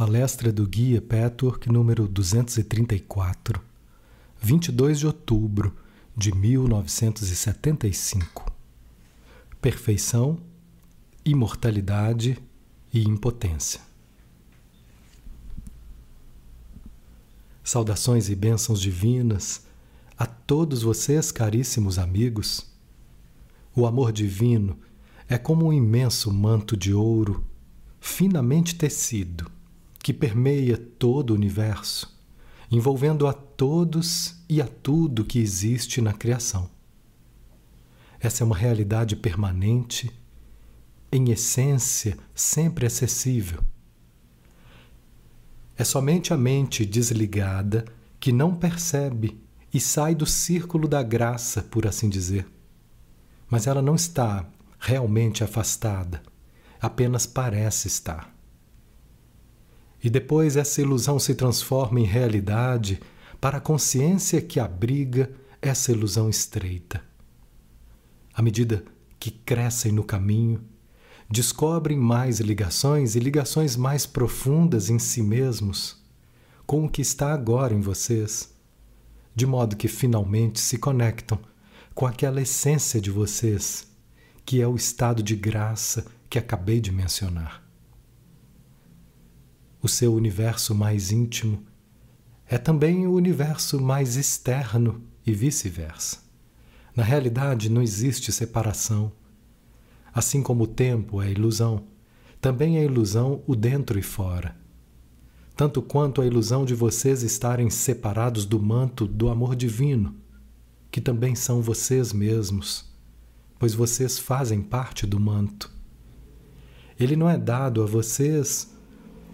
Palestra do Guia Petwork número 234, 22 de outubro de 1975. Perfeição, imortalidade e impotência. Saudações e bênçãos divinas a todos vocês, caríssimos amigos. O amor divino é como um imenso manto de ouro, finamente tecido que permeia todo o universo, envolvendo a todos e a tudo que existe na criação. Essa é uma realidade permanente, em essência sempre acessível. É somente a mente desligada que não percebe e sai do círculo da graça, por assim dizer. Mas ela não está realmente afastada, apenas parece estar. E depois essa ilusão se transforma em realidade para a consciência que abriga essa ilusão estreita. À medida que crescem no caminho, descobrem mais ligações e ligações mais profundas em si mesmos com o que está agora em vocês, de modo que finalmente se conectam com aquela essência de vocês, que é o estado de graça que acabei de mencionar o seu universo mais íntimo, é também o universo mais externo e vice-versa. Na realidade, não existe separação. Assim como o tempo é ilusão, também é ilusão o dentro e fora. Tanto quanto a ilusão de vocês estarem separados do manto do amor divino, que também são vocês mesmos, pois vocês fazem parte do manto. Ele não é dado a vocês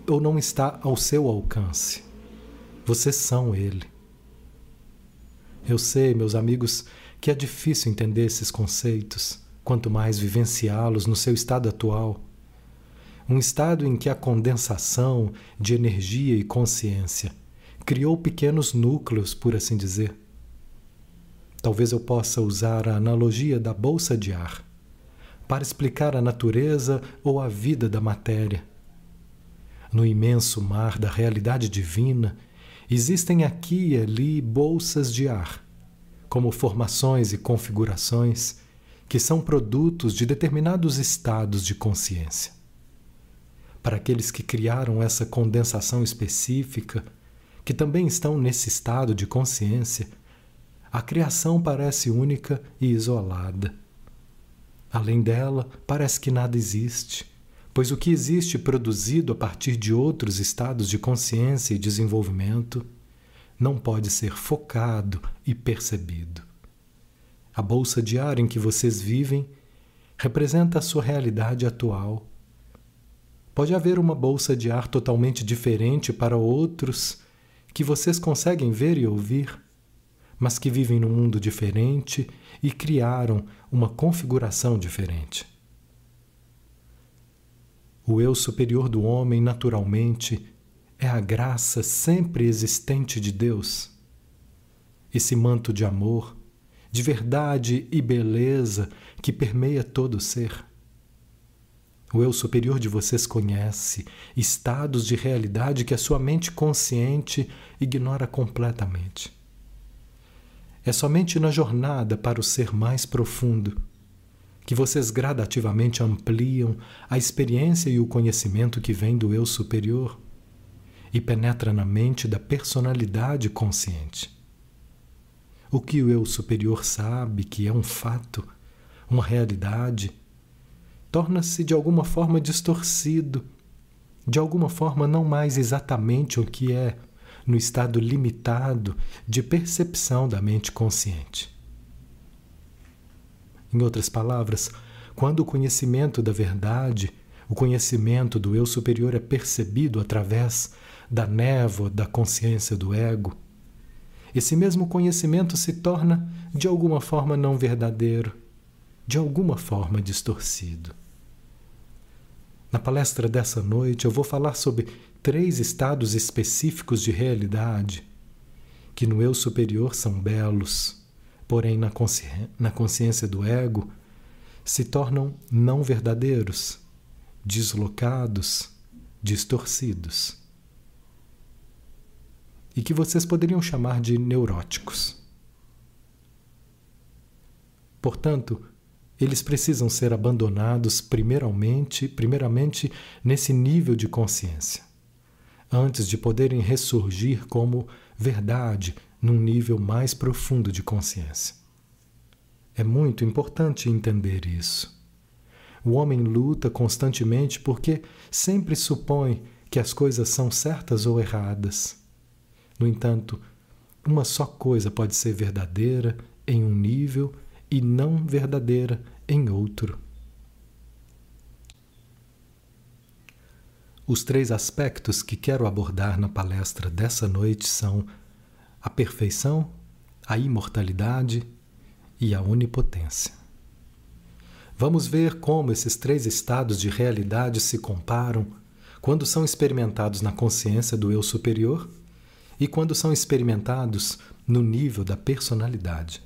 ou não está ao seu alcance. Vocês são Ele. Eu sei, meus amigos, que é difícil entender esses conceitos, quanto mais vivenciá-los no seu estado atual. Um estado em que a condensação de energia e consciência criou pequenos núcleos, por assim dizer. Talvez eu possa usar a analogia da bolsa de ar para explicar a natureza ou a vida da matéria no imenso mar da realidade divina, existem aqui e ali bolsas de ar, como formações e configurações que são produtos de determinados estados de consciência. Para aqueles que criaram essa condensação específica, que também estão nesse estado de consciência, a criação parece única e isolada. Além dela, parece que nada existe pois o que existe produzido a partir de outros estados de consciência e desenvolvimento não pode ser focado e percebido. A bolsa de ar em que vocês vivem representa a sua realidade atual. Pode haver uma bolsa de ar totalmente diferente para outros que vocês conseguem ver e ouvir, mas que vivem num mundo diferente e criaram uma configuração diferente. O eu superior do homem, naturalmente, é a graça sempre existente de Deus. Esse manto de amor, de verdade e beleza que permeia todo o ser. O eu superior de vocês conhece estados de realidade que a sua mente consciente ignora completamente. É somente na jornada para o ser mais profundo que vocês gradativamente ampliam a experiência e o conhecimento que vem do eu superior e penetra na mente da personalidade consciente. O que o eu superior sabe que é um fato, uma realidade, torna-se de alguma forma distorcido, de alguma forma não mais exatamente o que é no estado limitado de percepção da mente consciente. Em outras palavras, quando o conhecimento da verdade, o conhecimento do eu superior é percebido através da névoa da consciência do ego, esse mesmo conhecimento se torna de alguma forma não verdadeiro, de alguma forma distorcido. Na palestra dessa noite eu vou falar sobre três estados específicos de realidade que no eu superior são belos porém na, consci na consciência do ego, se tornam não verdadeiros, deslocados, distorcidos. e que vocês poderiam chamar de neuróticos. Portanto, eles precisam ser abandonados primeiramente, primeiramente nesse nível de consciência, antes de poderem ressurgir como verdade num nível mais profundo de consciência. É muito importante entender isso. O homem luta constantemente porque sempre supõe que as coisas são certas ou erradas. No entanto, uma só coisa pode ser verdadeira em um nível e não verdadeira em outro. Os três aspectos que quero abordar na palestra dessa noite são a perfeição, a imortalidade e a onipotência. Vamos ver como esses três estados de realidade se comparam quando são experimentados na consciência do eu superior e quando são experimentados no nível da personalidade.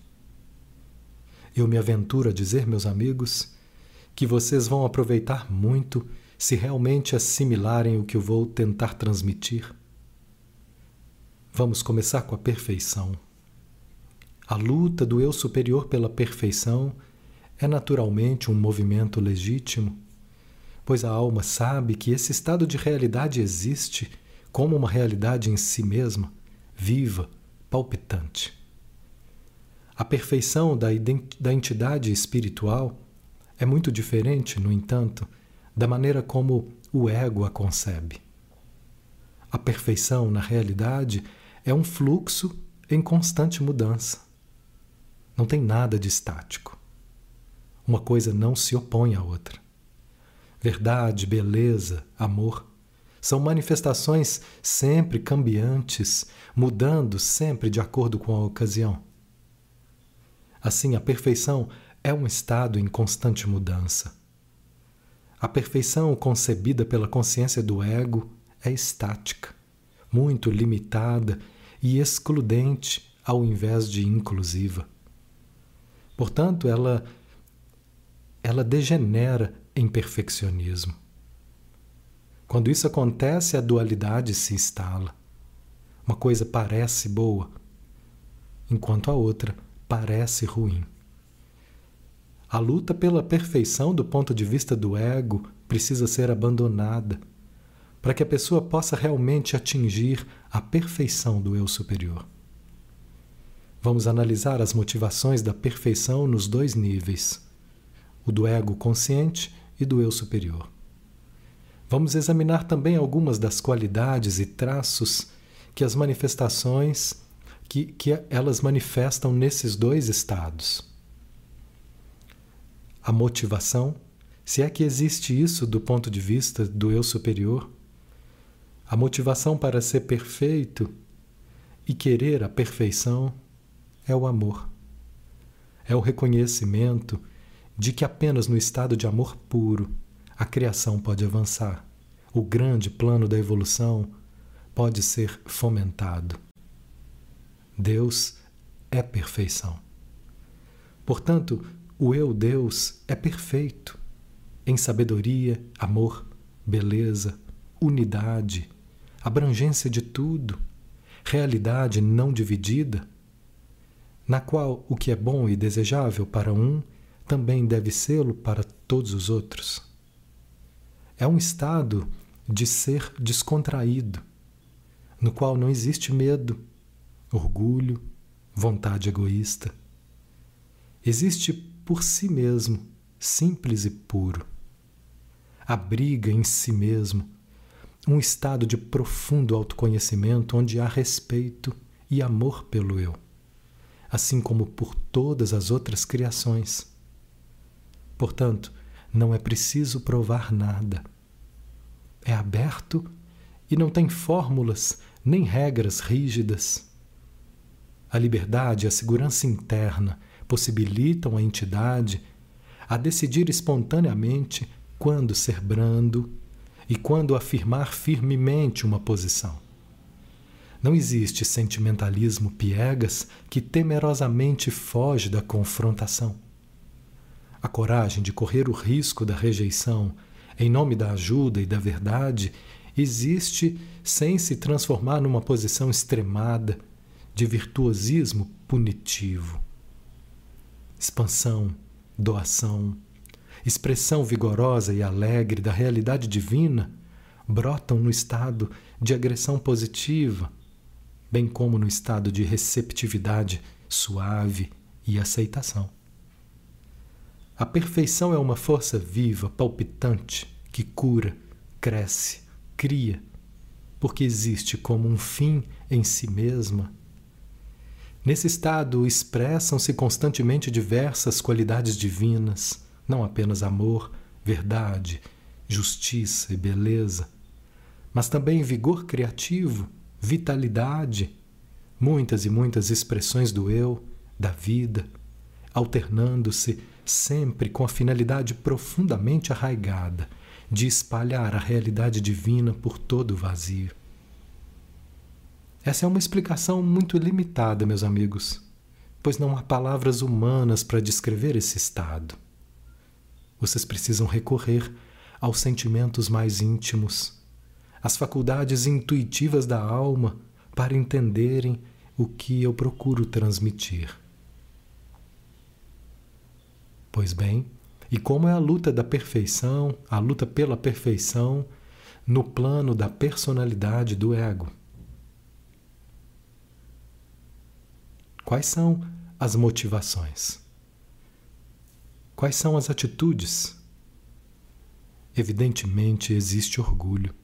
Eu me aventuro a dizer, meus amigos, que vocês vão aproveitar muito se realmente assimilarem o que eu vou tentar transmitir. Vamos começar com a perfeição. A luta do eu superior pela perfeição é naturalmente um movimento legítimo, pois a alma sabe que esse estado de realidade existe como uma realidade em si mesma, viva, palpitante. A perfeição da, da entidade espiritual é muito diferente, no entanto, da maneira como o ego a concebe. A perfeição, na realidade, é um fluxo em constante mudança. Não tem nada de estático. Uma coisa não se opõe à outra. Verdade, beleza, amor são manifestações sempre cambiantes, mudando sempre de acordo com a ocasião. Assim, a perfeição é um estado em constante mudança. A perfeição concebida pela consciência do ego é estática, muito limitada e excludente ao invés de inclusiva. Portanto, ela ela degenera em perfeccionismo. Quando isso acontece, a dualidade se instala. Uma coisa parece boa, enquanto a outra parece ruim. A luta pela perfeição do ponto de vista do ego precisa ser abandonada para que a pessoa possa realmente atingir a perfeição do eu superior. Vamos analisar as motivações da perfeição nos dois níveis, o do ego consciente e do eu superior. Vamos examinar também algumas das qualidades e traços que as manifestações que, que elas manifestam nesses dois estados. A motivação, se é que existe isso do ponto de vista do eu superior, a motivação para ser perfeito e querer a perfeição é o amor. É o reconhecimento de que apenas no estado de amor puro a criação pode avançar. O grande plano da evolução pode ser fomentado. Deus é perfeição. Portanto, o eu Deus é perfeito em sabedoria, amor, beleza, unidade, abrangência de tudo, realidade não dividida, na qual o que é bom e desejável para um também deve sê-lo para todos os outros. É um estado de ser descontraído, no qual não existe medo, orgulho, vontade egoísta. Existe por si mesmo, simples e puro. Abriga em si mesmo um estado de profundo autoconhecimento onde há respeito e amor pelo eu, assim como por todas as outras criações. Portanto, não é preciso provar nada. É aberto e não tem fórmulas nem regras rígidas. A liberdade e a segurança interna possibilitam a entidade a decidir espontaneamente quando ser brando e quando afirmar firmemente uma posição. Não existe sentimentalismo piegas que temerosamente foge da confrontação. A coragem de correr o risco da rejeição em nome da ajuda e da verdade existe sem se transformar numa posição extremada de virtuosismo punitivo. Expansão, doação, expressão vigorosa e alegre da realidade divina brotam no estado de agressão positiva, bem como no estado de receptividade suave e aceitação. A perfeição é uma força viva, palpitante, que cura, cresce, cria, porque existe como um fim em si mesma. Nesse estado expressam-se constantemente diversas qualidades divinas, não apenas amor, verdade, justiça e beleza, mas também vigor criativo, vitalidade, muitas e muitas expressões do eu, da vida, alternando-se sempre com a finalidade profundamente arraigada de espalhar a realidade divina por todo o vazio. Essa é uma explicação muito limitada, meus amigos, pois não há palavras humanas para descrever esse estado. Vocês precisam recorrer aos sentimentos mais íntimos, às faculdades intuitivas da alma para entenderem o que eu procuro transmitir. Pois bem, e como é a luta da perfeição, a luta pela perfeição no plano da personalidade do ego? Quais são as motivações? Quais são as atitudes? Evidentemente existe orgulho.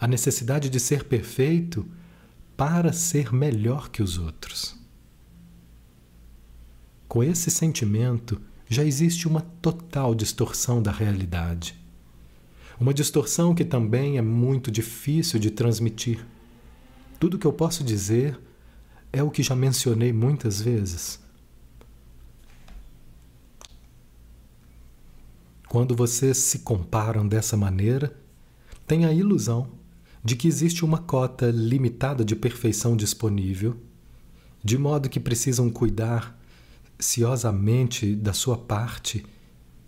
A necessidade de ser perfeito para ser melhor que os outros. Com esse sentimento, já existe uma total distorção da realidade. Uma distorção que também é muito difícil de transmitir. Tudo que eu posso dizer é o que já mencionei muitas vezes. Quando vocês se comparam dessa maneira, tem a ilusão de que existe uma cota limitada de perfeição disponível, de modo que precisam cuidar ciosamente da sua parte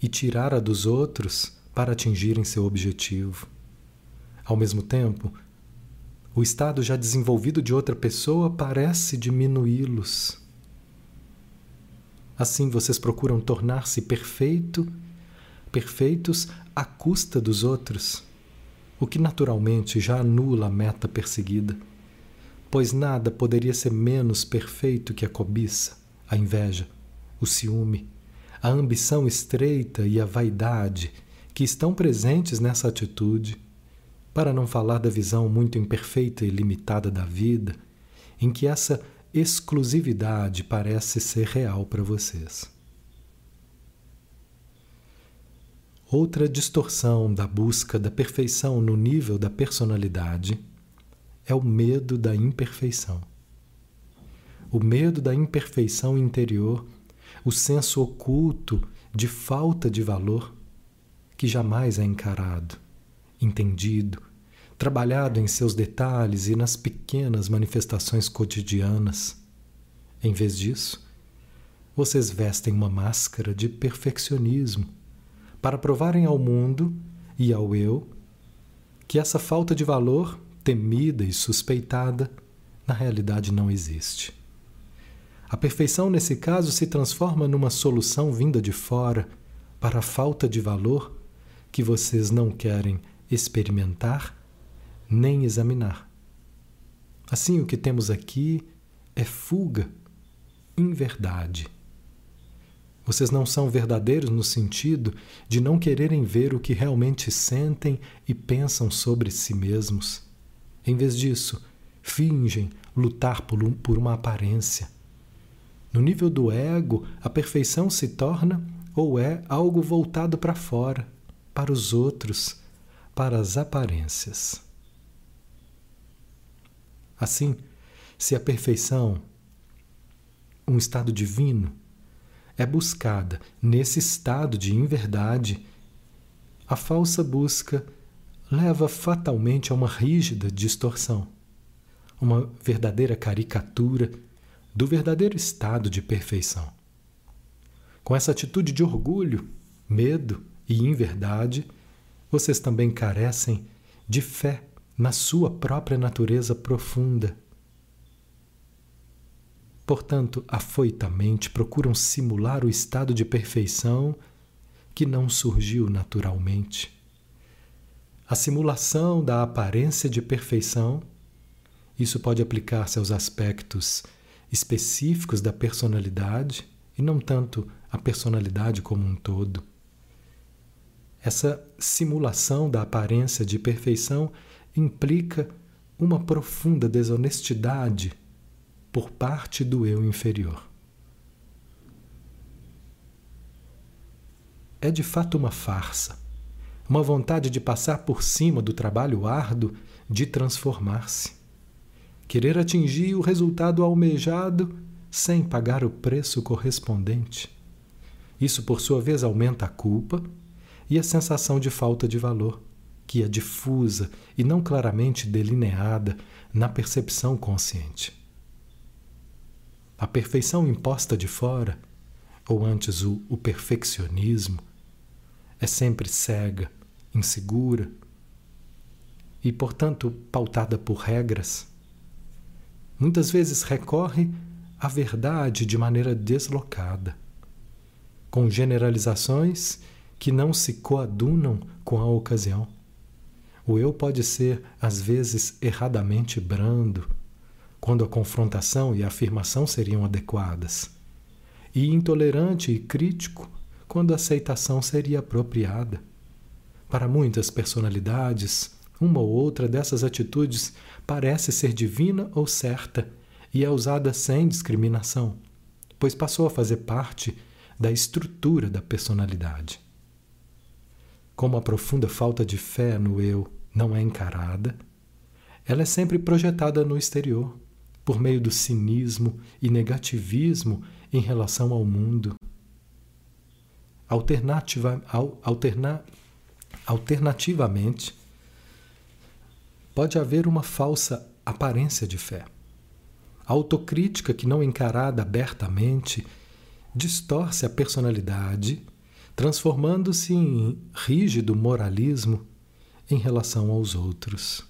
e tirar a dos outros para atingirem seu objetivo. Ao mesmo tempo, o estado já desenvolvido de outra pessoa parece diminuí-los. Assim vocês procuram tornar-se perfeito perfeitos à custa dos outros, o que naturalmente já anula a meta perseguida, pois nada poderia ser menos perfeito que a cobiça, a inveja, o ciúme, a ambição estreita e a vaidade que estão presentes nessa atitude, para não falar da visão muito imperfeita e limitada da vida, em que essa exclusividade parece ser real para vocês. Outra distorção da busca da perfeição no nível da personalidade é o medo da imperfeição. O medo da imperfeição interior, o senso oculto de falta de valor, que jamais é encarado, entendido, trabalhado em seus detalhes e nas pequenas manifestações cotidianas. Em vez disso, vocês vestem uma máscara de perfeccionismo para provarem ao mundo e ao eu que essa falta de valor, temida e suspeitada, na realidade não existe. A perfeição, nesse caso, se transforma numa solução vinda de fora para a falta de valor que vocês não querem experimentar nem examinar. Assim, o que temos aqui é fuga, inverdade. Vocês não são verdadeiros no sentido de não quererem ver o que realmente sentem e pensam sobre si mesmos. Em vez disso, fingem lutar por, um, uma aparência. No nível do ego, a perfeição se torna ou é algo voltado para fora, para os outros, para as aparências. Assim, se a perfeição, um estado divino, é buscada nesse estado de inverdade, a falsa busca leva fatalmente a uma rígida distorção, uma verdadeira caricatura do verdadeiro estado de perfeição. Com essa atitude de orgulho, medo e inverdade, vocês também carecem de fé na sua própria natureza profunda. Portanto, afoitamente procuram simular o estado de perfeição que não surgiu naturalmente. A simulação da aparência de perfeição, isso pode aplicar-se aos aspectos específicos da personalidade e não tanto a personalidade como um todo. Essa simulação da aparência de perfeição implica uma profunda desonestidade por parte do eu inferior. É de fato uma farsa, uma vontade de passar por cima do trabalho árduo de transformar-se, querer atingir o resultado almejado sem pagar o preço correspondente. Isso, por sua vez, aumenta a culpa e a sensação de falta de valor, que é difusa e não claramente delineada na percepção consciente. A perfeição imposta de fora, ou antes o, o perfeccionismo, é sempre cega, insegura e, portanto, pautada por regras. Muitas vezes recorre à verdade de maneira deslocada, com generalizações que não se coadunam com a ocasião. O eu pode ser, às vezes, erradamente brando, quando a confrontação e a afirmação seriam adequadas, e intolerante e crítico, quando a aceitação seria apropriada. Para muitas personalidades, uma ou outra dessas atitudes parece ser divina ou certa e é usada sem discriminação, pois passou a fazer parte da estrutura da personalidade. Como a profunda falta de fé no eu não é encarada, ela é sempre projetada no exterior, por meio do cinismo e negativismo em relação ao mundo. Alternativa, alterna, alternativamente, pode haver uma falsa aparência de fé. A autocrítica que não encarada abertamente distorce a personalidade transformando-se em rígido moralismo em relação aos outros.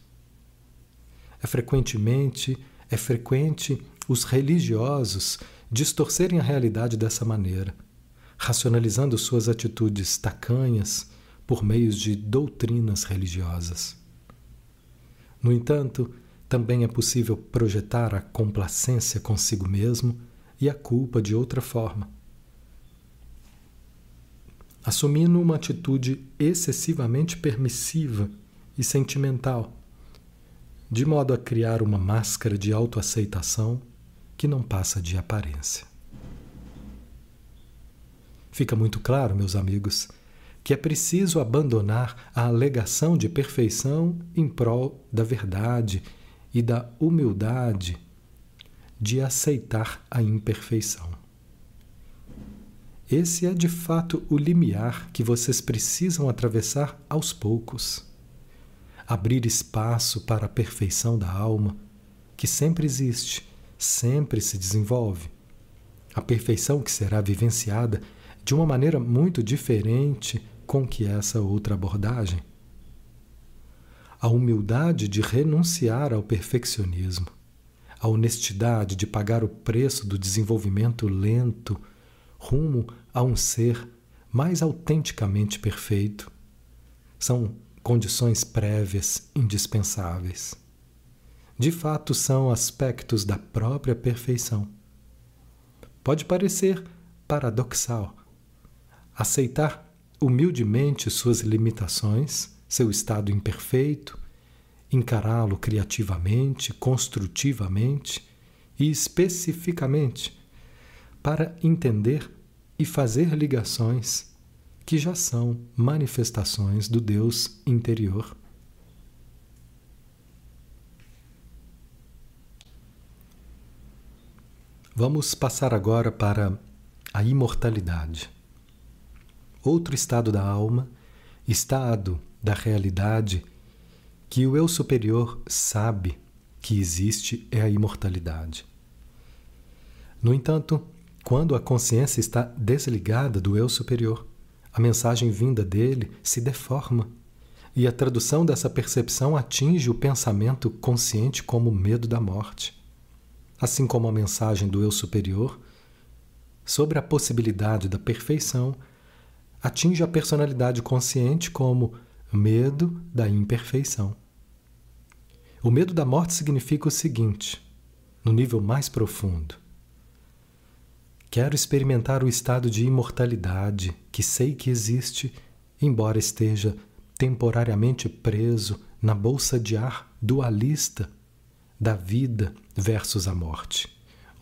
É frequentemente é frequente os religiosos distorcerem a realidade dessa maneira, racionalizando suas atitudes tacanhas por meios de doutrinas religiosas. No entanto, também é possível projetar a complacência consigo mesmo e a culpa de outra forma assumindo uma atitude excessivamente permissiva e sentimental, de modo a criar uma máscara de autoaceitação que não passa de aparência. Fica muito claro, meus amigos, que é preciso abandonar a alegação de perfeição em prol da verdade e da humildade de aceitar a imperfeição. Esse é de fato o limiar que vocês precisam atravessar aos poucos. Abrir espaço para a perfeição da alma, que sempre existe, sempre se desenvolve. A perfeição que será vivenciada de uma maneira muito diferente com que essa outra abordagem. A humildade de renunciar ao perfeccionismo, a honestidade de pagar o preço do desenvolvimento lento rumo a um ser mais autenticamente perfeito são condições prévias indispensáveis. De fato, são aspectos da própria perfeição. Pode parecer paradoxal aceitar humildemente suas limitações, seu estado imperfeito, encará-lo criativamente, construtivamente e especificamente para entender e fazer ligações que já são manifestações do Deus interior. Vamos passar agora para a imortalidade. Outro estado da alma, estado da realidade que o eu superior sabe que existe é a imortalidade. No entanto, quando a consciência está desligada do eu superior, a mensagem vinda dele se deforma, e a tradução dessa percepção atinge o pensamento consciente como medo da morte, assim como a mensagem do eu superior sobre a possibilidade da perfeição atinge a personalidade consciente como medo da imperfeição. O medo da morte significa o seguinte, no nível mais profundo: quero experimentar o estado de imortalidade que sei que existe, embora esteja temporariamente preso na bolsa de ar dualista da vida versus a morte,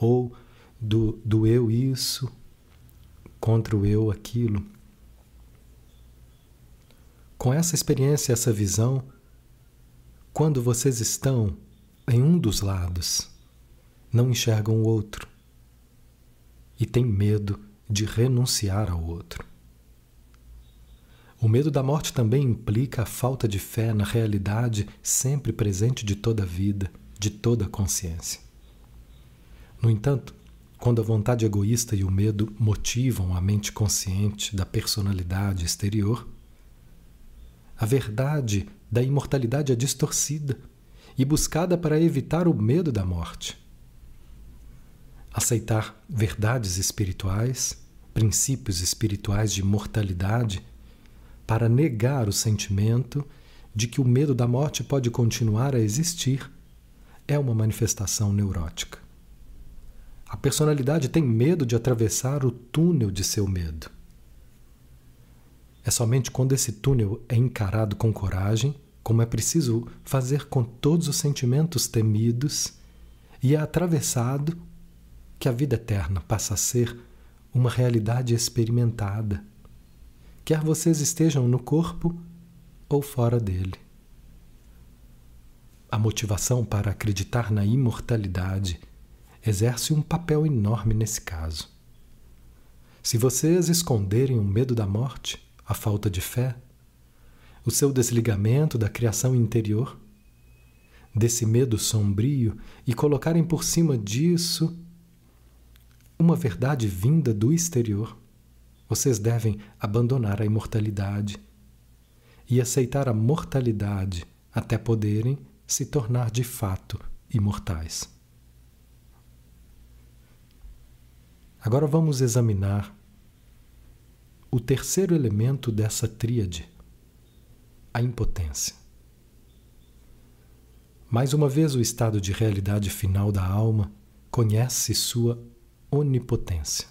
ou do, do eu isso contra o eu aquilo. Com essa experiência, essa visão, quando vocês estão em um dos lados, não enxergam o outro e têm medo de renunciar ao outro. O medo da morte também implica a falta de fé na realidade sempre presente de toda a vida, de toda a consciência. No entanto, quando a vontade egoísta e o medo motivam a mente consciente da personalidade exterior, a verdade da imortalidade é distorcida e buscada para evitar o medo da morte. Aceitar verdades espirituais, princípios espirituais de imortalidade para negar o sentimento de que o medo da morte pode continuar a existir é uma manifestação neurótica. A personalidade tem medo de atravessar o túnel de seu medo. É somente quando esse túnel é encarado com coragem, como é preciso fazer com todos os sentimentos temidos, e é atravessado, que a vida eterna passa a ser uma realidade experimentada quer vocês estejam no corpo ou fora dele. A motivação para acreditar na imortalidade exerce um papel enorme nesse caso. Se vocês esconderem o medo da morte, a falta de fé, o seu desligamento da criação interior, desse medo sombrio e colocarem por cima disso uma verdade vinda do exterior, vocês devem abandonar a imortalidade e aceitar a mortalidade até poderem se tornar de fato imortais. Agora vamos examinar o terceiro elemento dessa tríade, a impotência. Mais uma vez, o estado de realidade final da alma conhece sua onipotência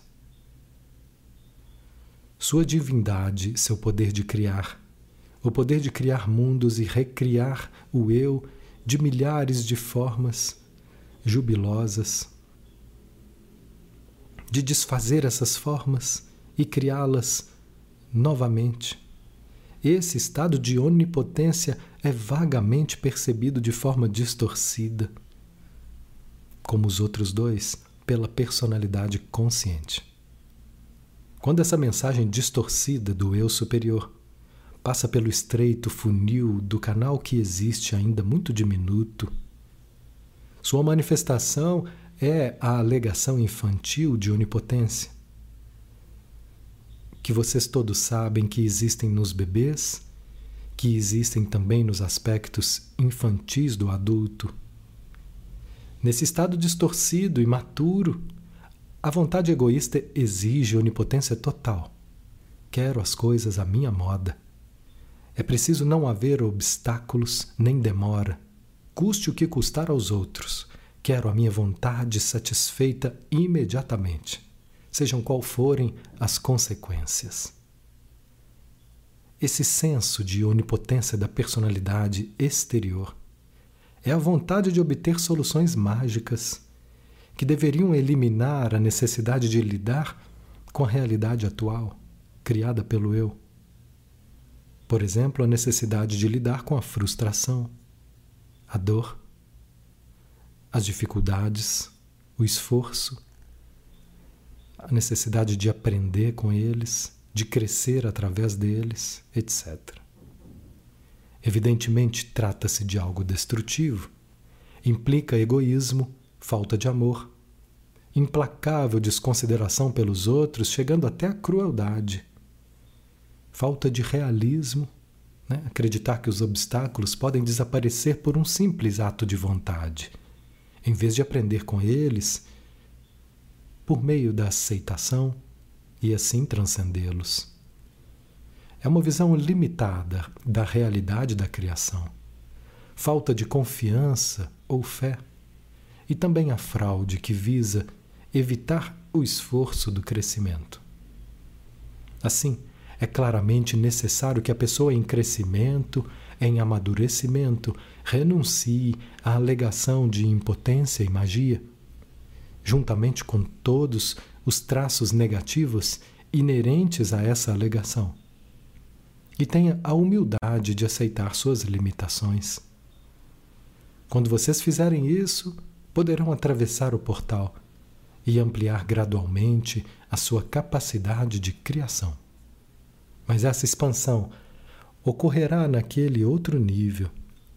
sua divindade, seu poder de criar, o poder de criar mundos e recriar o eu de milhares de formas jubilosas, de desfazer essas formas e criá-las novamente. Esse estado de onipotência é vagamente percebido de forma distorcida, como os outros dois, pela personalidade consciente. Quando essa mensagem distorcida do eu superior passa pelo estreito funil do canal que existe ainda muito diminuto, sua manifestação é a alegação infantil de onipotência, que vocês todos sabem que existem nos bebês, que existem também nos aspectos infantis do adulto. Nesse estado distorcido e maturo, a vontade egoísta exige onipotência total. Quero as coisas à minha moda. É preciso não haver obstáculos nem demora, custe o que custar aos outros. Quero a minha vontade satisfeita imediatamente, sejam qual forem as consequências. Esse senso de onipotência da personalidade exterior é a vontade de obter soluções mágicas que deveriam eliminar a necessidade de lidar com a realidade atual, criada pelo eu. Por exemplo, a necessidade de lidar com a frustração, a dor, as dificuldades, o esforço, a necessidade de aprender com eles, de crescer através deles, etc. Evidentemente, trata-se de algo destrutivo, implica egoísmo falta de amor, implacável desconsideração pelos outros, chegando até a crueldade, falta de realismo Né? Acreditar que os obstáculos podem desaparecer por um simples ato de vontade, em vez de aprender com eles por meio da aceitação e assim transcendê-los. É uma visão limitada da realidade da criação, falta de confiança ou fé, e também a fraude que visa evitar o esforço do crescimento. Assim, é claramente necessário que a pessoa em crescimento, em amadurecimento, renuncie à alegação de impotência e magia, juntamente com todos os traços negativos inerentes a essa alegação. E tenha a humildade de aceitar suas limitações. Quando vocês fizerem isso, poderão atravessar o portal e ampliar gradualmente a sua capacidade de criação. Mas essa expansão ocorrerá naquele outro nível,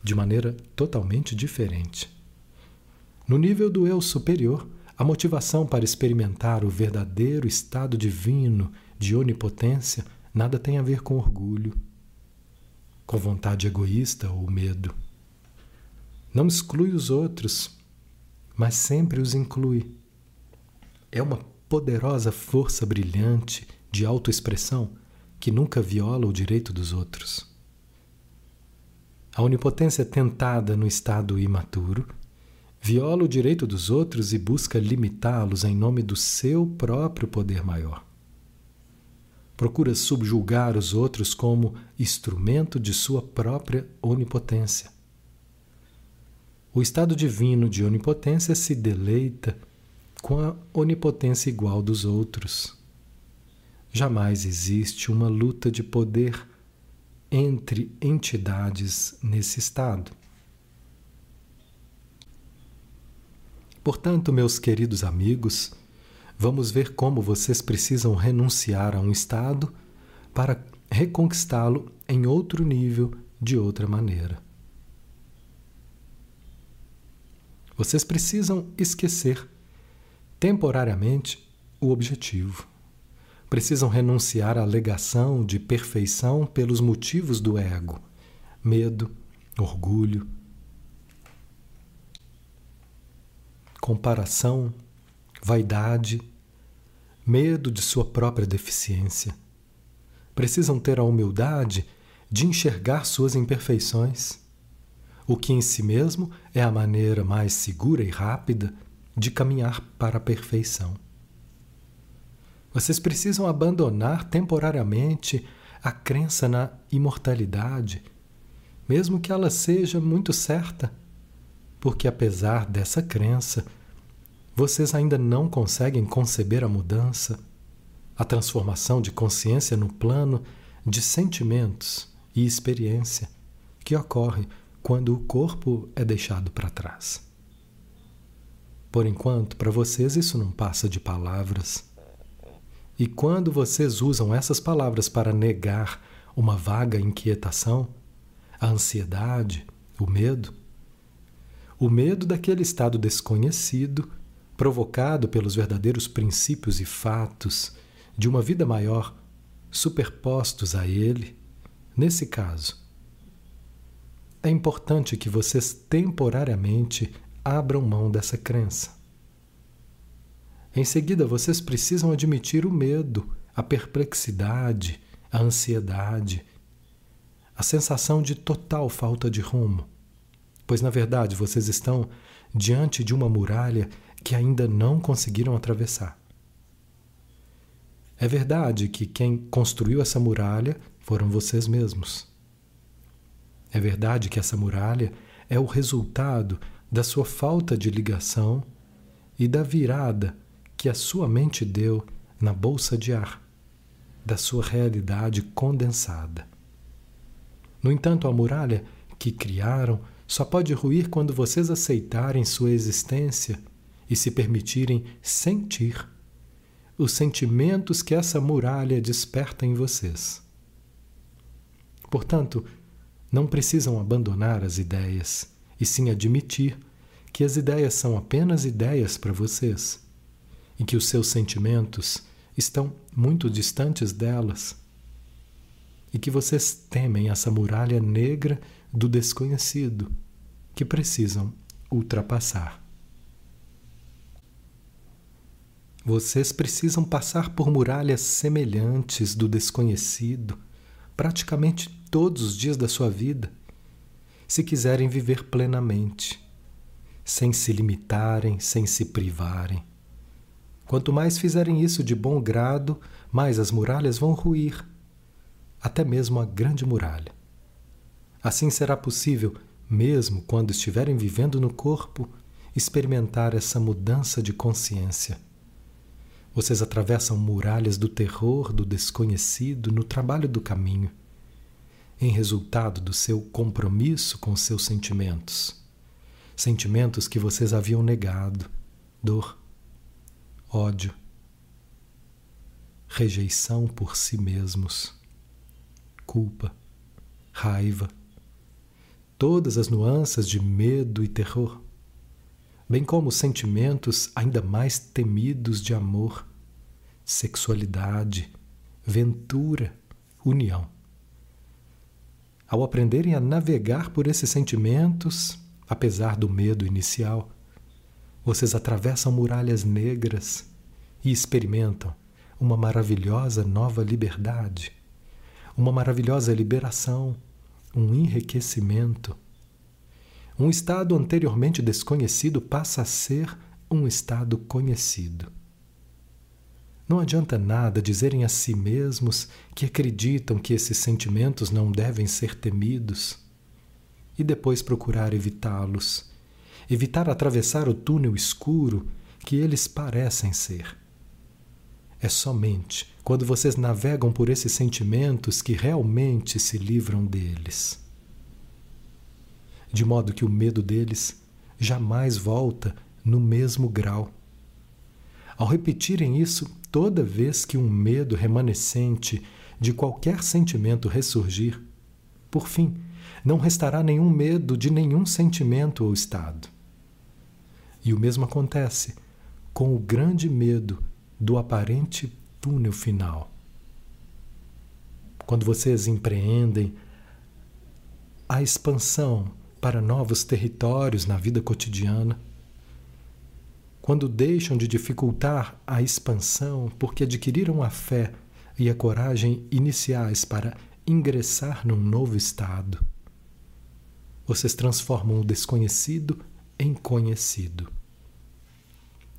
de maneira totalmente diferente. No nível do eu superior, a motivação para experimentar o verdadeiro estado divino de onipotência nada tem a ver com orgulho, com vontade egoísta ou medo. Não exclui os outros, mas sempre os inclui. É uma poderosa força brilhante de autoexpressão que nunca viola o direito dos outros. A onipotência tentada no estado imaturo viola o direito dos outros e busca limitá-los em nome do seu próprio poder maior. Procura subjulgar os outros como instrumento de sua própria onipotência. O estado divino de onipotência se deleita com a onipotência igual dos outros Jamais existe uma luta de poder entre entidades nesse estado. Portanto, meus queridos amigos, vamos ver como vocês precisam renunciar a um estado para reconquistá-lo em outro nível, de outra maneira. Vocês precisam esquecer temporariamente o objetivo precisam renunciar à alegação de perfeição pelos motivos do ego, medo, orgulho, comparação, vaidade, medo de sua própria deficiência. Precisam ter a humildade de enxergar suas imperfeições, o que em si mesmo é a maneira mais segura e rápida de caminhar para a perfeição. Vocês precisam abandonar temporariamente a crença na imortalidade, mesmo que ela seja muito certa, porque apesar dessa crença, vocês ainda não conseguem conceber a mudança, a transformação de consciência no plano de sentimentos e experiência que ocorre quando o corpo é deixado para trás. Por enquanto, para vocês isso não passa de palavras e quando vocês usam essas palavras para negar uma vaga inquietação, a ansiedade, o medo, o medo daquele estado desconhecido, provocado pelos verdadeiros princípios e fatos de uma vida maior superpostos a ele, nesse caso, é importante que vocês temporariamente abram mão dessa crença. Em seguida, vocês precisam admitir o medo, a perplexidade, a ansiedade, a sensação de total falta de rumo, pois na verdade vocês estão diante de uma muralha que ainda não conseguiram atravessar. É verdade que quem construiu essa muralha foram vocês mesmos. É verdade que essa muralha é o resultado da sua falta de ligação e da virada que a sua mente deu na bolsa de ar da sua realidade condensada. No entanto, a muralha que criaram só pode ruir quando vocês aceitarem sua existência e se permitirem sentir os sentimentos que essa muralha desperta em vocês. Portanto, não precisam abandonar as ideias, e sim admitir que as ideias são apenas ideias para vocês em que os seus sentimentos estão muito distantes delas. e que vocês temem essa muralha negra do desconhecido que precisam ultrapassar. Vocês precisam passar por muralhas semelhantes do desconhecido praticamente todos os dias da sua vida, se quiserem viver plenamente, sem se limitarem, sem se privarem. Quanto mais fizerem isso de bom grado, mais as muralhas vão ruir até mesmo a grande muralha. Assim será possível, mesmo quando estiverem vivendo no corpo, experimentar essa mudança de consciência. Vocês atravessam muralhas do terror, do desconhecido no trabalho do caminho, em resultado do seu compromisso com seus sentimentos. Sentimentos que vocês haviam negado: dor, ódio, rejeição por si mesmos culpa, raiva, todas as nuances de medo e terror, bem como sentimentos ainda mais temidos de amor, sexualidade, ventura, união. Ao aprenderem a navegar por esses sentimentos, apesar do medo inicial, vocês atravessam muralhas negras e experimentam uma maravilhosa nova liberdade uma maravilhosa liberação, um enriquecimento. Um estado anteriormente desconhecido passa a ser um estado conhecido. Não adianta nada dizerem a si mesmos que acreditam que esses sentimentos não devem ser temidos e depois procurar evitá-los, evitar atravessar o túnel escuro que eles parecem ser. É somente quando vocês navegam por esses sentimentos que realmente se livram deles. De modo que o medo deles jamais volta no mesmo grau. Ao repetirem isso toda vez que um medo remanescente de qualquer sentimento ressurgir, por fim, não restará nenhum medo de nenhum sentimento ou estado. E o mesmo acontece com o grande medo do aparente túnel final. Quando vocês empreendem a expansão para novos territórios na vida cotidiana, quando deixam de dificultar a expansão porque adquiriram a fé e a coragem iniciais para ingressar num novo estado, vocês transformam o desconhecido em conhecido.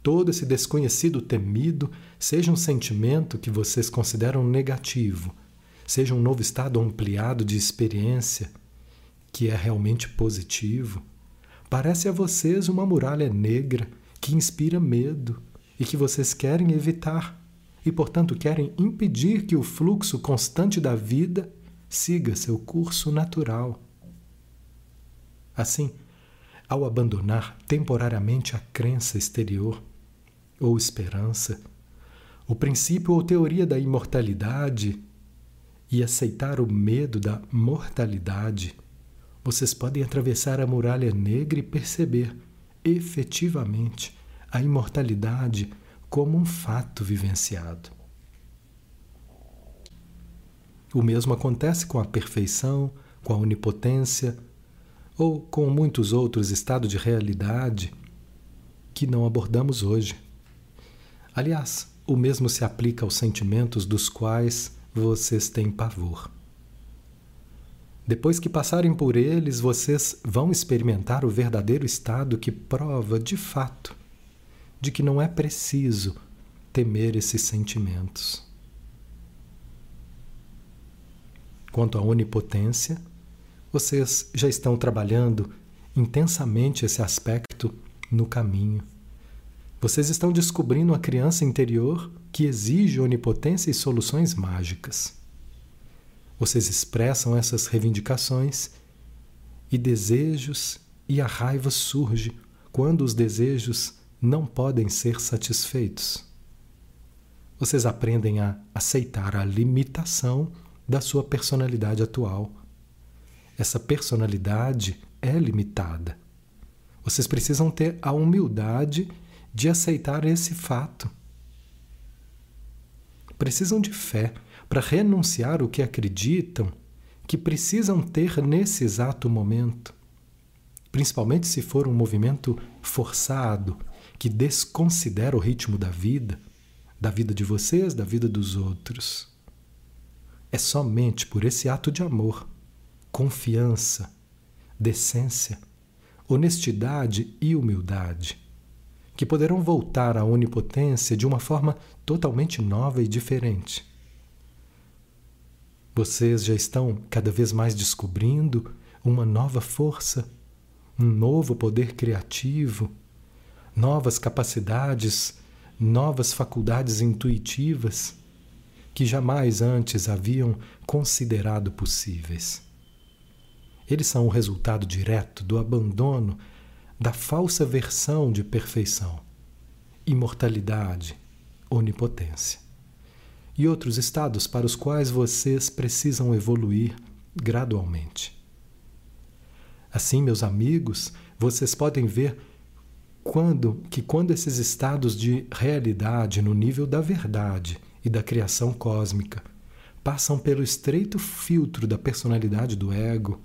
Todo esse desconhecido temido seja um sentimento que vocês consideram negativo, seja um novo estado ampliado de experiência que é realmente positivo, parece a vocês uma muralha negra que inspira medo e que vocês querem evitar e, portanto, querem impedir que o fluxo constante da vida siga seu curso natural. Assim, ao abandonar temporariamente a crença exterior, ou esperança, o princípio ou teoria da imortalidade e aceitar o medo da mortalidade, vocês podem atravessar a muralha negra e perceber efetivamente a imortalidade como um fato vivenciado. O mesmo acontece com a perfeição, com a onipotência ou com muitos outros estados de realidade que não abordamos hoje. Aliás, o mesmo se aplica aos sentimentos dos quais vocês têm pavor. Depois que passarem por eles, vocês vão experimentar o verdadeiro estado que prova, de fato, de que não é preciso temer esses sentimentos. Quanto à onipotência, vocês já estão trabalhando intensamente esse aspecto no caminho. Vocês estão descobrindo a criança interior que exige onipotência e soluções mágicas. Vocês expressam essas reivindicações e desejos, e a raiva surge quando os desejos não podem ser satisfeitos. Vocês aprendem a aceitar a limitação da sua personalidade atual. Essa personalidade é limitada. Vocês precisam ter a humildade de aceitar esse fato. Precisam de fé para renunciar o que acreditam que precisam ter nesse exato momento, principalmente se for um movimento forçado que desconsidera o ritmo da vida, da vida de vocês, da vida dos outros. É somente por esse ato de amor, confiança, decência, honestidade e humildade que poderão voltar à onipotência de uma forma totalmente nova e diferente. Vocês já estão cada vez mais descobrindo uma nova força, um novo poder criativo, novas capacidades, novas faculdades intuitivas que jamais antes haviam considerado possíveis. Eles são o resultado direto do abandono da falsa versão de perfeição, imortalidade, onipotência e outros estados para os quais vocês precisam evoluir gradualmente. Assim, meus amigos, vocês podem ver quando que quando esses estados de realidade no nível da verdade e da criação cósmica passam pelo estreito filtro da personalidade do ego,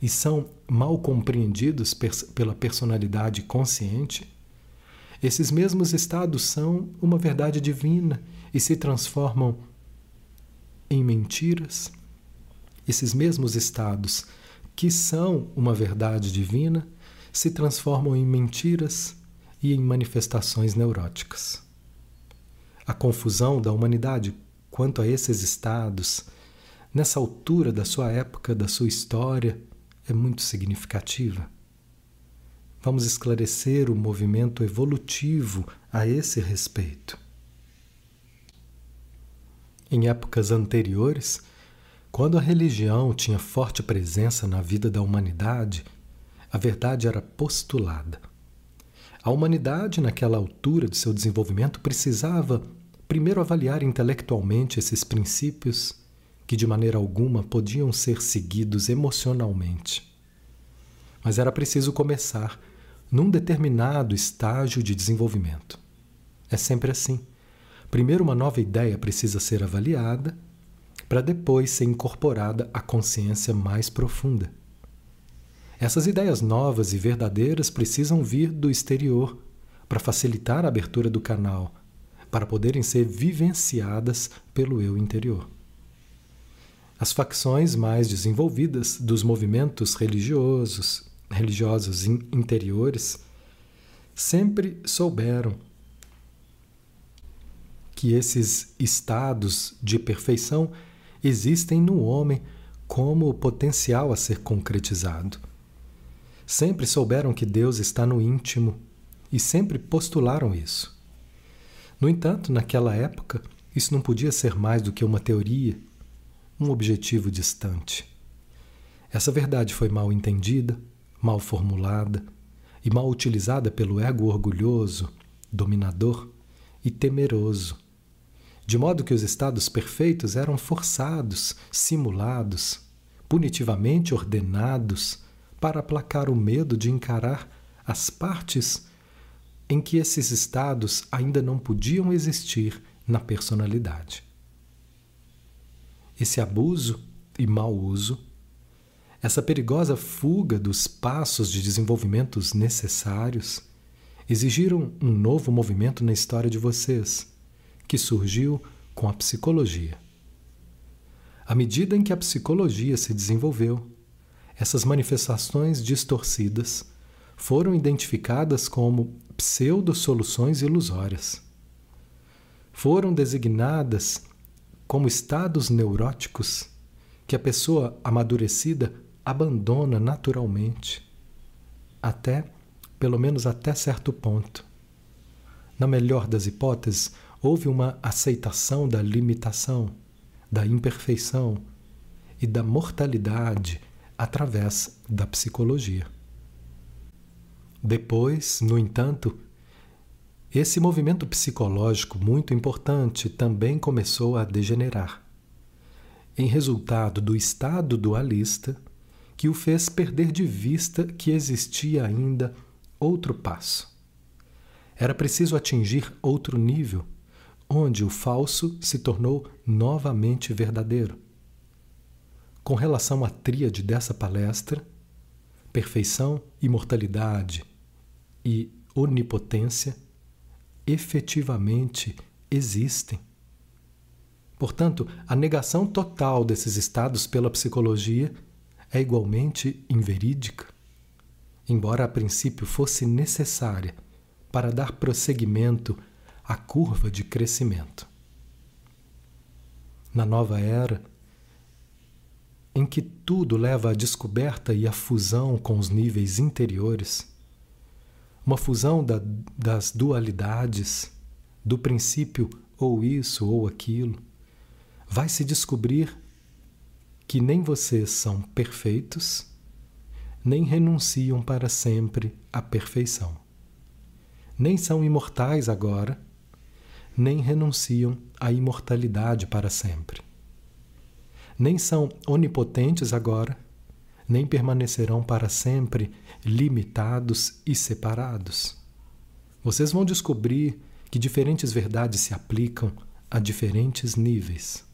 e são mal compreendidos pela personalidade consciente, esses mesmos estados são uma verdade divina e se transformam em mentiras. Esses mesmos estados, que são uma verdade divina, se transformam em mentiras e em manifestações neuróticas. A confusão da humanidade quanto a esses estados, nessa altura da sua época, da sua história, é muito significativa. Vamos esclarecer o movimento evolutivo a esse respeito. Em épocas anteriores, quando a religião tinha forte presença na vida da humanidade, a verdade era postulada. A humanidade, naquela altura de seu desenvolvimento, precisava primeiro avaliar intelectualmente esses princípios que de maneira alguma podiam ser seguidos emocionalmente. Mas era preciso começar num determinado estágio de desenvolvimento. É sempre assim. Primeiro, uma nova ideia precisa ser avaliada, para depois ser incorporada à consciência mais profunda. Essas ideias novas e verdadeiras precisam vir do exterior para facilitar a abertura do canal, para poderem ser vivenciadas pelo eu interior. As facções mais desenvolvidas dos movimentos religiosos, religiosos interiores sempre souberam que esses estados de perfeição existem no homem como potencial a ser concretizado. Sempre souberam que Deus está no íntimo e sempre postularam isso. No entanto, naquela época, isso não podia ser mais do que uma teoria um objetivo distante. Essa verdade foi mal entendida, mal formulada e mal utilizada pelo ego orgulhoso, dominador e temeroso, de modo que os estados perfeitos eram forçados, simulados, punitivamente ordenados para aplacar o medo de encarar as partes em que esses estados ainda não podiam existir na personalidade. Esse abuso e mau uso, essa perigosa fuga dos passos de desenvolvimentos necessários, exigiram um novo movimento na história de vocês, que surgiu com a psicologia. À medida em que a psicologia se desenvolveu, essas manifestações distorcidas foram identificadas como pseudo-soluções ilusórias. Foram designadas como estados neuróticos que a pessoa amadurecida abandona naturalmente, até, pelo menos até certo ponto. Na melhor das hipóteses, houve uma aceitação da limitação, da imperfeição e da mortalidade através da psicologia. Depois, no entanto, esse movimento psicológico muito importante também começou a degenerar, em resultado do estado dualista que o fez perder de vista que existia ainda outro passo. Era preciso atingir outro nível, onde o falso se tornou novamente verdadeiro. Com relação à tríade dessa palestra, perfeição, imortalidade e onipotência efetivamente existem. Portanto, a negação total desses estados pela psicologia é igualmente inverídica, embora a princípio fosse necessária para dar prosseguimento à curva de crescimento. Na nova era, em que tudo leva à descoberta e à fusão com os níveis interiores, uma fusão da, das dualidades, do princípio ou isso ou aquilo, vai se descobrir que nem vocês são perfeitos, nem renunciam para sempre à perfeição. Nem são imortais agora, nem renunciam à imortalidade para sempre. Nem são onipotentes agora, nem permanecerão para sempre limitados e separados. Vocês vão descobrir que diferentes verdades se aplicam a diferentes níveis.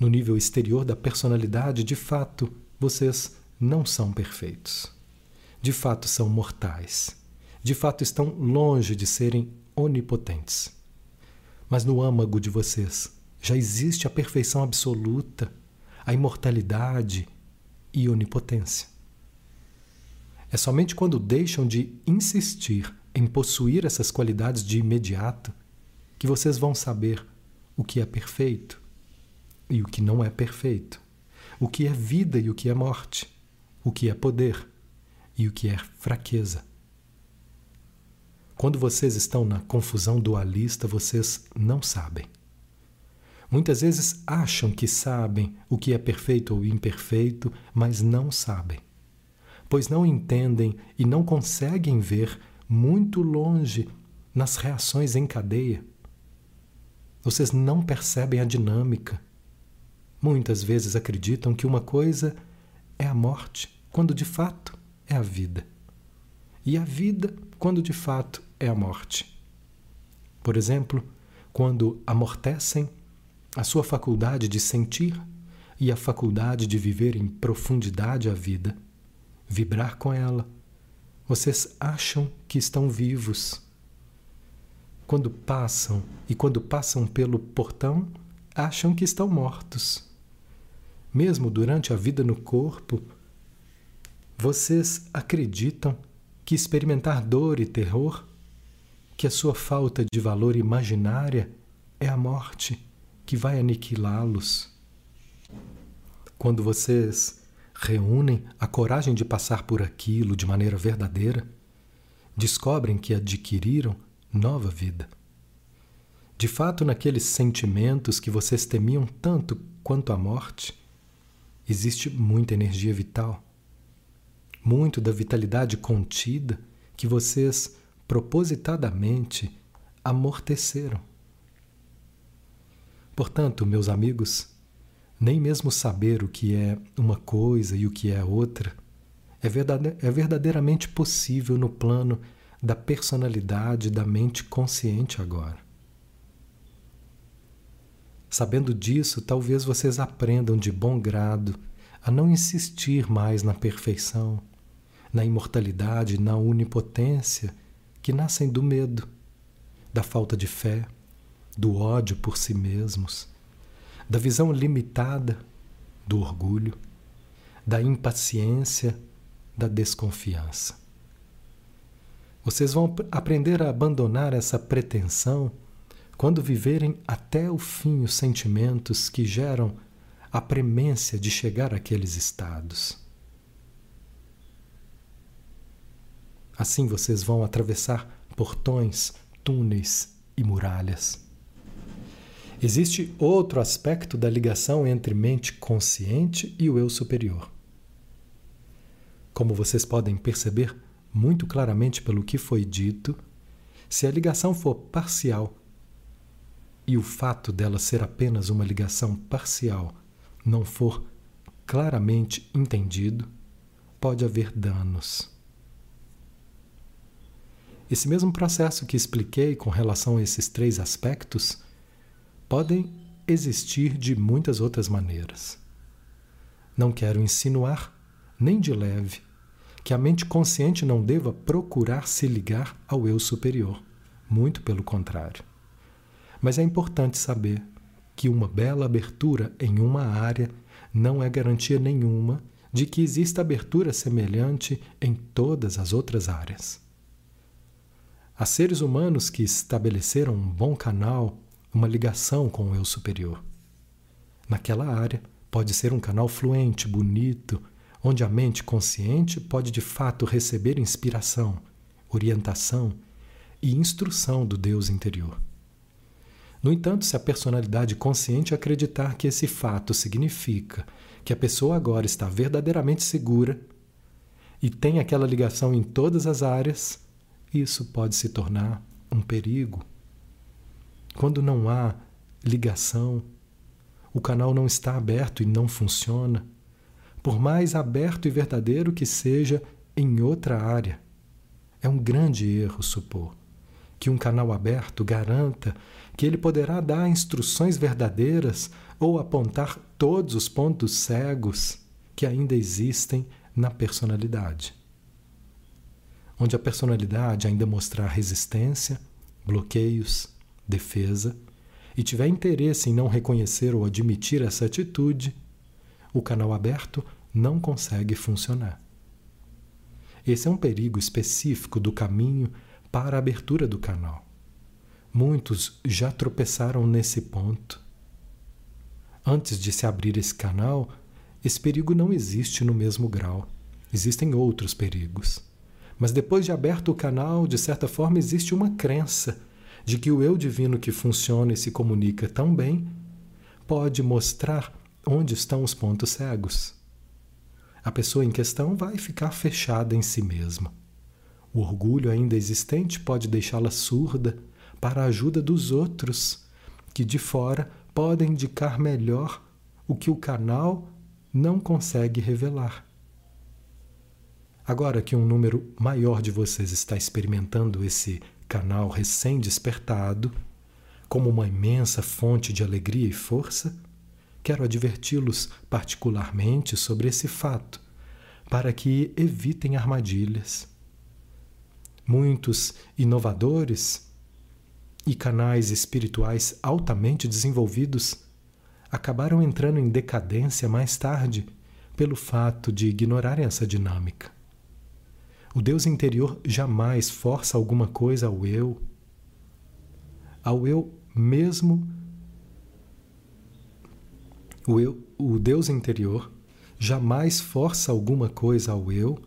No nível exterior da personalidade, de fato, vocês não são perfeitos. De fato, são mortais. De fato, estão longe de serem onipotentes. Mas no âmago de vocês já existe a perfeição absoluta a imortalidade e onipotência. É somente quando deixam de insistir em possuir essas qualidades de imediato que vocês vão saber o que é perfeito e o que não é perfeito, o que é vida e o que é morte, o que é poder e o que é fraqueza. Quando vocês estão na confusão dualista, vocês não sabem. Muitas vezes acham que sabem o que é perfeito ou imperfeito, mas não sabem, pois não entendem e não conseguem ver muito longe nas reações em cadeia. Vocês não percebem a dinâmica. Muitas vezes acreditam que uma coisa é a morte, quando de fato é a vida. E a vida, quando de fato é a morte. Por exemplo, quando amortecem a sua faculdade de sentir e a faculdade de viver em profundidade a vida, vibrar com ela. Vocês acham que estão vivos. Quando passam e quando passam pelo portão, acham que estão mortos. Mesmo durante a vida no corpo, vocês acreditam que experimentar dor e terror, que a sua falta de valor imaginária é a morte que vai aniquilá-los. Quando vocês reúnem a coragem de passar por aquilo de maneira verdadeira, descobrem que adquiriram nova vida. De fato, naqueles sentimentos que vocês temiam tanto quanto a morte, existe muita energia vital. Muito da vitalidade contida que vocês propositadamente amorteceram. Portanto, meus amigos, nem mesmo saber o que é uma coisa e o que é outra é, é verdadeiramente possível no plano da personalidade da mente consciente agora. Sabendo disso, talvez vocês aprendam de bom grado a não insistir mais na perfeição, na imortalidade, na onipotência que nascem do medo, da falta de fé do ódio por si mesmos, da visão limitada do orgulho, da impaciência, da desconfiança. Vocês vão aprender a abandonar essa pretensão quando viverem até o fim os sentimentos que geram a premência de chegar àqueles estados. Assim vocês vão atravessar portões, túneis e muralhas. Existe outro aspecto da ligação entre mente consciente e o eu superior. Como vocês podem perceber muito claramente pelo que foi dito, se a ligação for parcial e o fato dela ser apenas uma ligação parcial não for claramente entendido, pode haver danos. Esse mesmo processo que expliquei com relação a esses três aspectos podem existir de muitas outras maneiras. Não quero insinuar, nem de leve, que a mente consciente não deva procurar se ligar ao eu superior. Muito pelo contrário. Mas é importante saber que uma bela abertura em uma área não é garantia nenhuma de que exista abertura semelhante em todas as outras áreas. Há seres humanos que estabeleceram um bom canal, uma ligação com o eu superior. Naquela área, pode ser um canal fluente, bonito, onde a mente consciente pode de fato receber inspiração, orientação e instrução do Deus interior. No entanto, se a personalidade consciente acreditar que esse fato significa que a pessoa agora está verdadeiramente segura e tem aquela ligação em todas as áreas, isso pode se tornar um perigo. Quando não há ligação, o canal não está aberto e não funciona, por mais aberto e verdadeiro que seja em outra área. É um grande erro supor que um canal aberto garanta que ele poderá dar instruções verdadeiras ou apontar todos os pontos cegos que ainda existem na personalidade. Onde a personalidade ainda mostrar resistência, bloqueios, defesa e tiver interesse em não reconhecer ou admitir essa atitude, o canal aberto não consegue funcionar. Esse é um perigo específico do caminho para a abertura do canal. Muitos já tropeçaram nesse ponto. Antes de se abrir esse canal, esse perigo não existe no mesmo grau. Existem outros perigos. Mas depois de aberto o canal, de certa forma existe uma crença de que o eu divino que funciona e se comunica tão bem pode mostrar onde estão os pontos cegos. A pessoa em questão vai ficar fechada em si mesma. O orgulho ainda existente pode deixá-la surda para a ajuda dos outros, que de fora podem indicar melhor o que o canal não consegue revelar. Agora que um número maior de vocês está experimentando esse canal recém-despertado, como uma imensa fonte de alegria e força, quero adverti-los particularmente sobre esse fato, para que evitem armadilhas Muitos inovadores e canais espirituais altamente desenvolvidos acabaram entrando em decadência mais tarde pelo fato de ignorarem essa dinâmica. O Deus interior jamais força alguma coisa ao eu, ao eu mesmo. O, eu, o Deus interior jamais força alguma coisa ao eu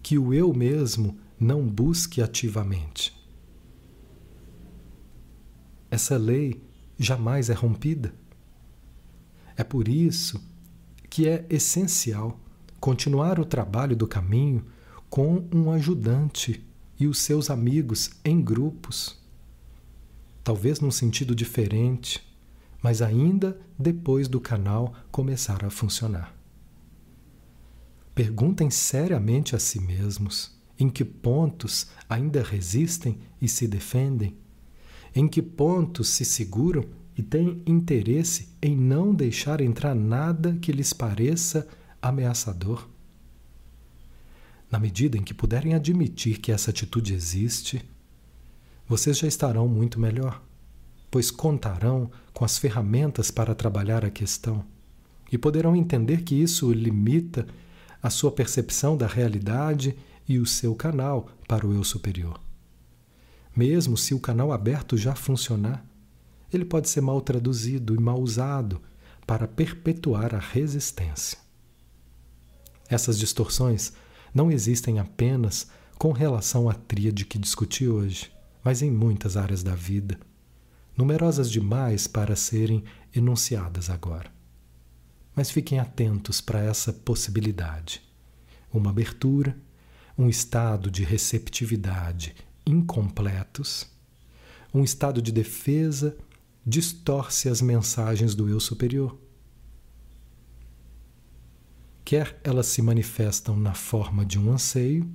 que o eu mesmo não busque ativamente. Essa lei jamais é rompida. É por isso que é essencial continuar o trabalho do caminho com um ajudante e os seus amigos em grupos. Talvez num sentido diferente, mas ainda depois do canal começar a funcionar. Perguntem seriamente a si mesmos em que pontos ainda resistem e se defendem? Em que pontos se seguram e têm interesse em não deixar entrar nada que lhes pareça ameaçador? Na medida em que puderem admitir que essa atitude existe, vocês já estarão muito melhor, pois contarão com as ferramentas para trabalhar a questão e poderão entender que isso limita a sua percepção da realidade e o seu canal para o eu superior. Mesmo se o canal aberto já funcionar, ele pode ser mal traduzido e mal usado para perpetuar a resistência. Essas distorções não existem apenas com relação à tríade que discuti hoje, mas em muitas áreas da vida, numerosas demais para serem enunciadas agora. Mas fiquem atentos para essa possibilidade. Uma abertura um estado de receptividade incompletos, um estado de defesa distorce as mensagens do eu superior. Quer elas se manifestam na forma de um anseio,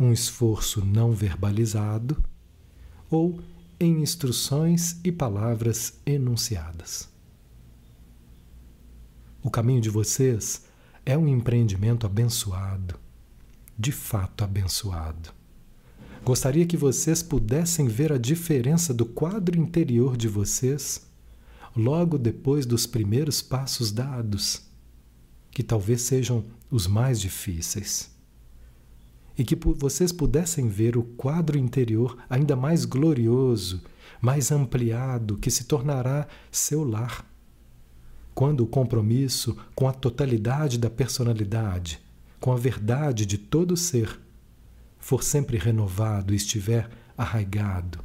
um esforço não verbalizado ou em instruções e palavras enunciadas. O caminho de vocês é um empreendimento abençoado, de fato abençoado. Gostaria que vocês pudessem ver a diferença do quadro interior de vocês logo depois dos primeiros passos dados, que talvez sejam os mais difíceis. E que vocês pudessem ver o quadro interior ainda mais glorioso, mais ampliado, que se tornará seu lar quando o compromisso com a totalidade da personalidade, com a verdade de todo ser, for sempre renovado e estiver arraigado.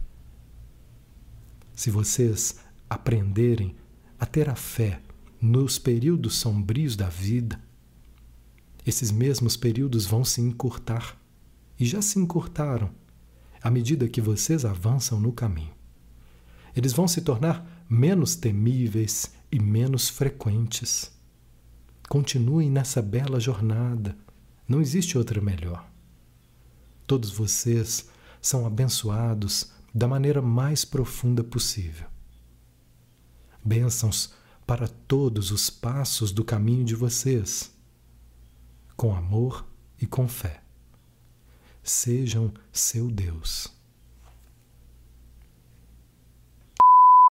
Se vocês aprenderem a ter a fé nos períodos sombrios da vida, esses mesmos períodos vão se encurtar e já se encurtaram à medida que vocês avançam no caminho. Eles vão se tornar menos temíveis e menos frequentes. Continuem nessa bela jornada, não existe outra melhor. Todos vocês são abençoados da maneira mais profunda possível. Bênçãos para todos os passos do caminho de vocês, com amor e com fé. Sejam seu Deus.